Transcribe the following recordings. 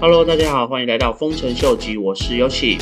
Hello，大家好，欢迎来到丰臣秀吉，我是 Yoshi。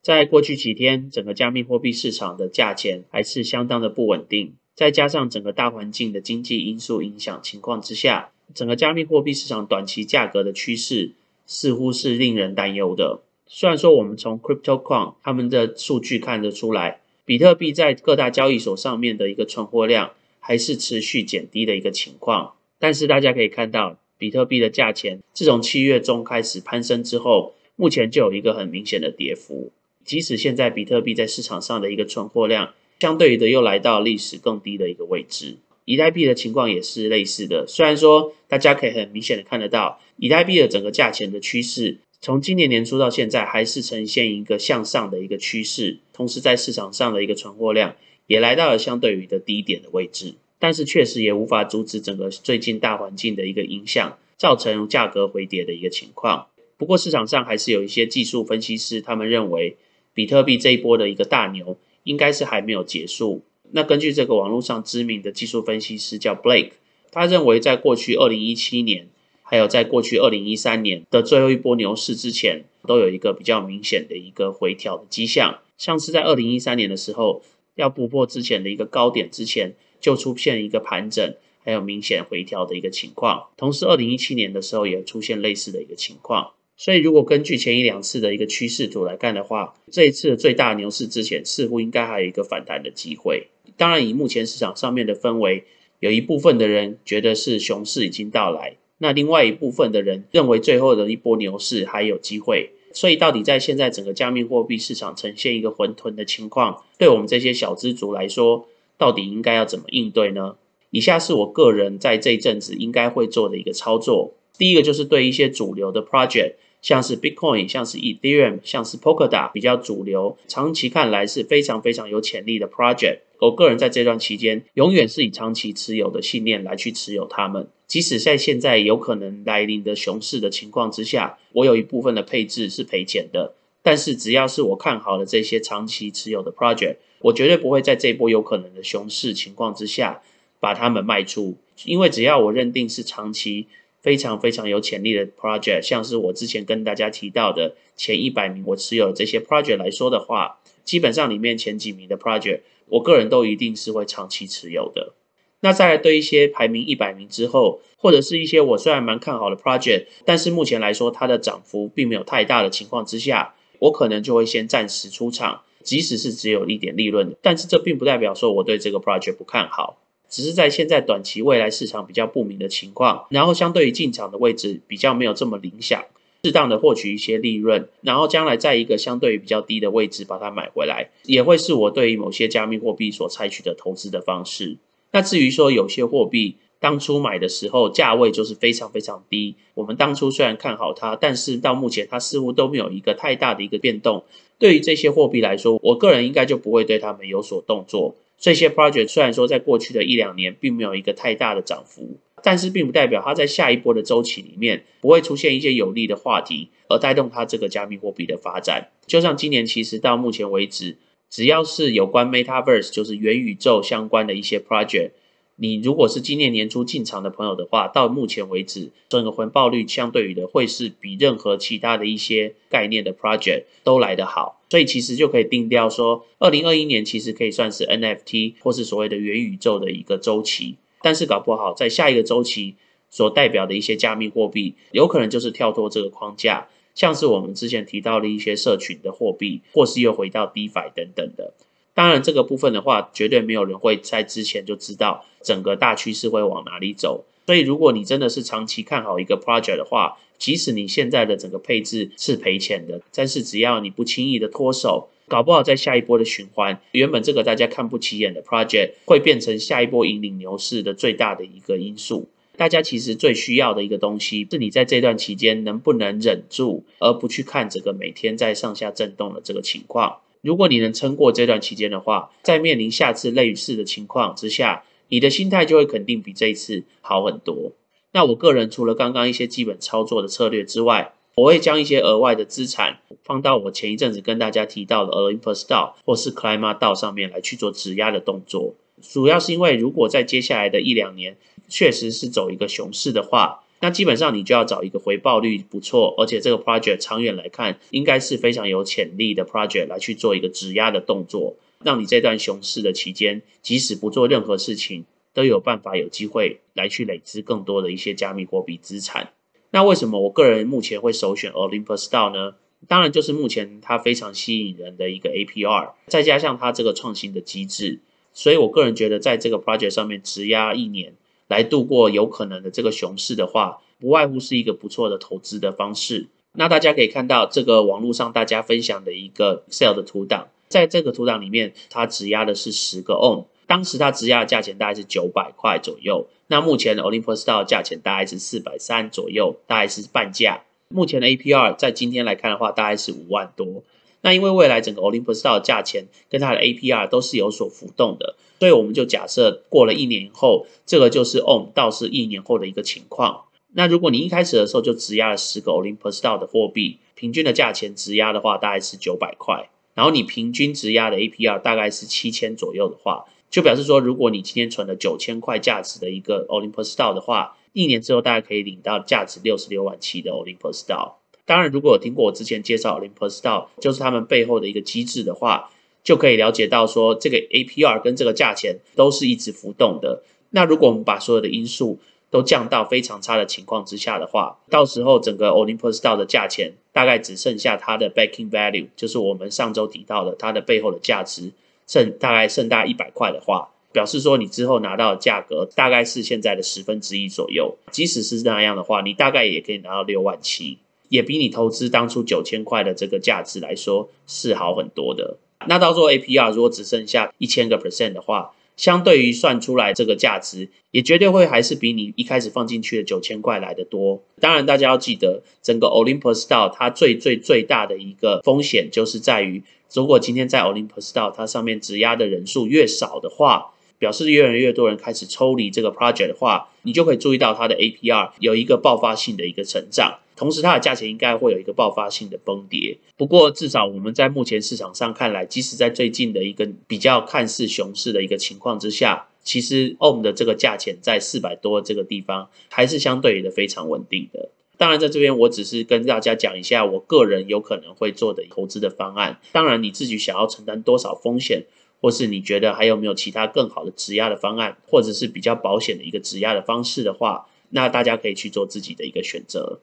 在过去几天，整个加密货币市场的价钱还是相当的不稳定，再加上整个大环境的经济因素影响情况之下，整个加密货币市场短期价格的趋势似乎是令人担忧的。虽然说我们从 CryptoQuant 他们的数据看得出来，比特币在各大交易所上面的一个存货量还是持续减低的一个情况，但是大家可以看到，比特币的价钱自从七月中开始攀升之后，目前就有一个很明显的跌幅。即使现在比特币在市场上的一个存货量，相对于的又来到历史更低的一个位置，以太币的情况也是类似的。虽然说大家可以很明显的看得到，以太币的整个价钱的趋势，从今年年初到现在还是呈现一个向上的一个趋势，同时在市场上的一个存货量也来到了相对于的低点的位置，但是确实也无法阻止整个最近大环境的一个影响，造成价格回跌的一个情况。不过市场上还是有一些技术分析师，他们认为。比特币这一波的一个大牛应该是还没有结束。那根据这个网络上知名的技术分析师叫 Blake，他认为在过去二零一七年，还有在过去二零一三年的最后一波牛市之前，都有一个比较明显的一个回调的迹象。像是在二零一三年的时候，要突破之前的一个高点之前，就出现一个盘整，还有明显回调的一个情况。同时，二零一七年的时候也出现类似的一个情况。所以，如果根据前一两次的一个趋势图来看的话，这一次的最大牛市之前，似乎应该还有一个反弹的机会。当然，以目前市场上面的氛围，有一部分的人觉得是熊市已经到来，那另外一部分的人认为最后的一波牛市还有机会。所以，到底在现在整个加密货币市场呈现一个混沌的情况，对我们这些小资族来说，到底应该要怎么应对呢？以下是我个人在这一阵子应该会做的一个操作。第一个就是对一些主流的 project。像是 Bitcoin，像是 Ethereum，像是 Polkadot 比较主流，长期看来是非常非常有潜力的 project。我个人在这段期间，永远是以长期持有的信念来去持有它们。即使在现在有可能来临的熊市的情况之下，我有一部分的配置是赔钱的，但是只要是我看好的这些长期持有的 project，我绝对不会在这波有可能的熊市情况之下把它们卖出，因为只要我认定是长期。非常非常有潜力的 project，像是我之前跟大家提到的前一百名我持有的这些 project 来说的话，基本上里面前几名的 project，我个人都一定是会长期持有的。那再来对一些排名一百名之后，或者是一些我虽然蛮看好的 project，但是目前来说它的涨幅并没有太大的情况之下，我可能就会先暂时出场，即使是只有一点利润，但是这并不代表说我对这个 project 不看好。只是在现在短期未来市场比较不明的情况，然后相对于进场的位置比较没有这么理想，适当的获取一些利润，然后将来在一个相对于比较低的位置把它买回来，也会是我对于某些加密货币所采取的投资的方式。那至于说有些货币当初买的时候价位就是非常非常低，我们当初虽然看好它，但是到目前它似乎都没有一个太大的一个变动。对于这些货币来说，我个人应该就不会对他们有所动作。这些 project 虽然说在过去的一两年并没有一个太大的涨幅，但是并不代表它在下一波的周期里面不会出现一些有利的话题，而带动它这个加密货币的发展。就像今年其实到目前为止，只要是有关 metaverse 就是元宇宙相关的一些 project。你如果是今年年初进场的朋友的话，到目前为止，整个回报率相对于的会是比任何其他的一些概念的 project 都来得好，所以其实就可以定调说，二零二一年其实可以算是 NFT 或是所谓的元宇宙的一个周期，但是搞不好在下一个周期所代表的一些加密货币，有可能就是跳脱这个框架，像是我们之前提到的一些社群的货币，或是又回到 DeFi 等等的。当然，这个部分的话，绝对没有人会在之前就知道整个大趋势会往哪里走。所以，如果你真的是长期看好一个 project 的话，即使你现在的整个配置是赔钱的，但是只要你不轻易的脱手，搞不好在下一波的循环，原本这个大家看不起眼的 project 会变成下一波引领牛市的最大的一个因素。大家其实最需要的一个东西，是你在这段期间能不能忍住，而不去看整个每天在上下震动的这个情况。如果你能撑过这段期间的话，在面临下次类似的情况之下，你的心态就会肯定比这一次好很多。那我个人除了刚刚一些基本操作的策略之外，我会将一些额外的资产放到我前一阵子跟大家提到的 Olympus 道或是 c l i m a 道上面来去做质押的动作。主要是因为如果在接下来的一两年确实是走一个熊市的话，那基本上你就要找一个回报率不错，而且这个 project 长远来看应该是非常有潜力的 project 来去做一个质押的动作，让你这段熊市的期间，即使不做任何事情，都有办法有机会来去累积更多的一些加密货币资产。那为什么我个人目前会首选 Olympus DAO 呢？当然就是目前它非常吸引人的一个 APR，再加上它这个创新的机制，所以我个人觉得在这个 project 上面质押一年。来度过有可能的这个熊市的话，不外乎是一个不错的投资的方式。那大家可以看到这个网络上大家分享的一个 Excel 的图档，在这个图档里面，它质押的是十个 On，当时它质押的价钱大概是九百块左右。那目前的 Olympus DAO 价钱大概是四百三左右，大概是半价。目前的 APR 在今天来看的话，大概是五万多。那因为未来整个 Olympus DAO 的价钱跟它的 APR 都是有所浮动的。所以我们就假设过了一年后，这个就是 OM 到是一年后的一个情况。那如果你一开始的时候就质押了十个 Olympus DAO 的货币，平均的价钱质押的话大概是九百块，然后你平均质押的 APR 大概是七千左右的话，就表示说，如果你今天存了九千块价值的一个 Olympus DAO 的话，一年之后大概可以领到价值六十六万七的 Olympus DAO。当然，如果有听过我之前介绍 Olympus DAO，就是他们背后的一个机制的话。就可以了解到说，这个 APR 跟这个价钱都是一直浮动的。那如果我们把所有的因素都降到非常差的情况之下的话，到时候整个 Olympus DAO 的价钱大概只剩下它的 backing value，就是我们上周提到的它的背后的价值，剩大概剩大一百块的话，表示说你之后拿到的价格大概是现在的十分之一左右。即使是那样的话，你大概也可以拿到六万七，也比你投资当初九千块的这个价值来说是好很多的。那到时候 APR 如果只剩下一千个 percent 的话，相对于算出来这个价值，也绝对会还是比你一开始放进去的九千块来的多。当然，大家要记得，整个 Olympus Store 它最最最大的一个风险，就是在于如果今天在 Olympus Store 它上面质押的人数越少的话，表示越来越多人开始抽离这个 project 的话，你就可以注意到它的 APR 有一个爆发性的一个成长。同时，它的价钱应该会有一个爆发性的崩跌。不过，至少我们在目前市场上看来，即使在最近的一个比较看似熊市的一个情况之下，其实 OM 的这个价钱在四百多这个地方，还是相对的非常稳定的。当然，在这边我只是跟大家讲一下我个人有可能会做的投资的方案。当然，你自己想要承担多少风险，或是你觉得还有没有其他更好的质押的方案，或者是比较保险的一个质押的方式的话，那大家可以去做自己的一个选择。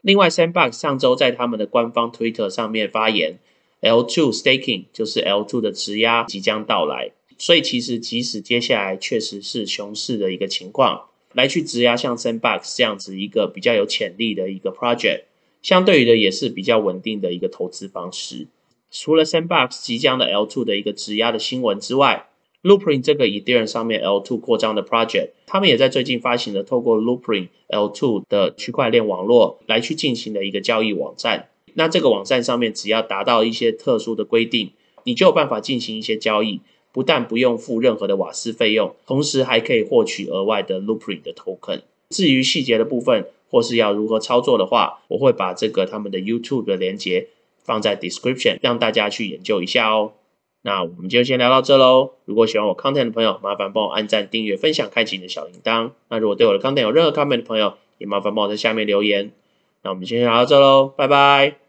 另外，Sandbox 上周在他们的官方 Twitter 上面发言，L2 Staking 就是 L2 的质押即将到来，所以其实即使接下来确实是熊市的一个情况，来去质押像 Sandbox 这样子一个比较有潜力的一个 project，相对于的也是比较稳定的一个投资方式。除了 Sandbox 即将的 L2 的一个质押的新闻之外，Loopring 这个以 Ethereum 上面 L2 扩张的 project，他们也在最近发行了透过 Loopring L2 的区块链网络来去进行的一个交易网站。那这个网站上面只要达到一些特殊的规定，你就有办法进行一些交易，不但不用付任何的瓦斯费用，同时还可以获取额外的 Loopring 的 token。至于细节的部分，或是要如何操作的话，我会把这个他们的 YouTube 的连接放在 description，让大家去研究一下哦。那我们就先聊到这喽。如果喜欢我 content 的朋友，麻烦帮我按赞、订阅、分享、开启你的小铃铛。那如果对我的 content 有任何 comment 的朋友，也麻烦帮我在下面留言。那我们先聊到这喽，拜拜。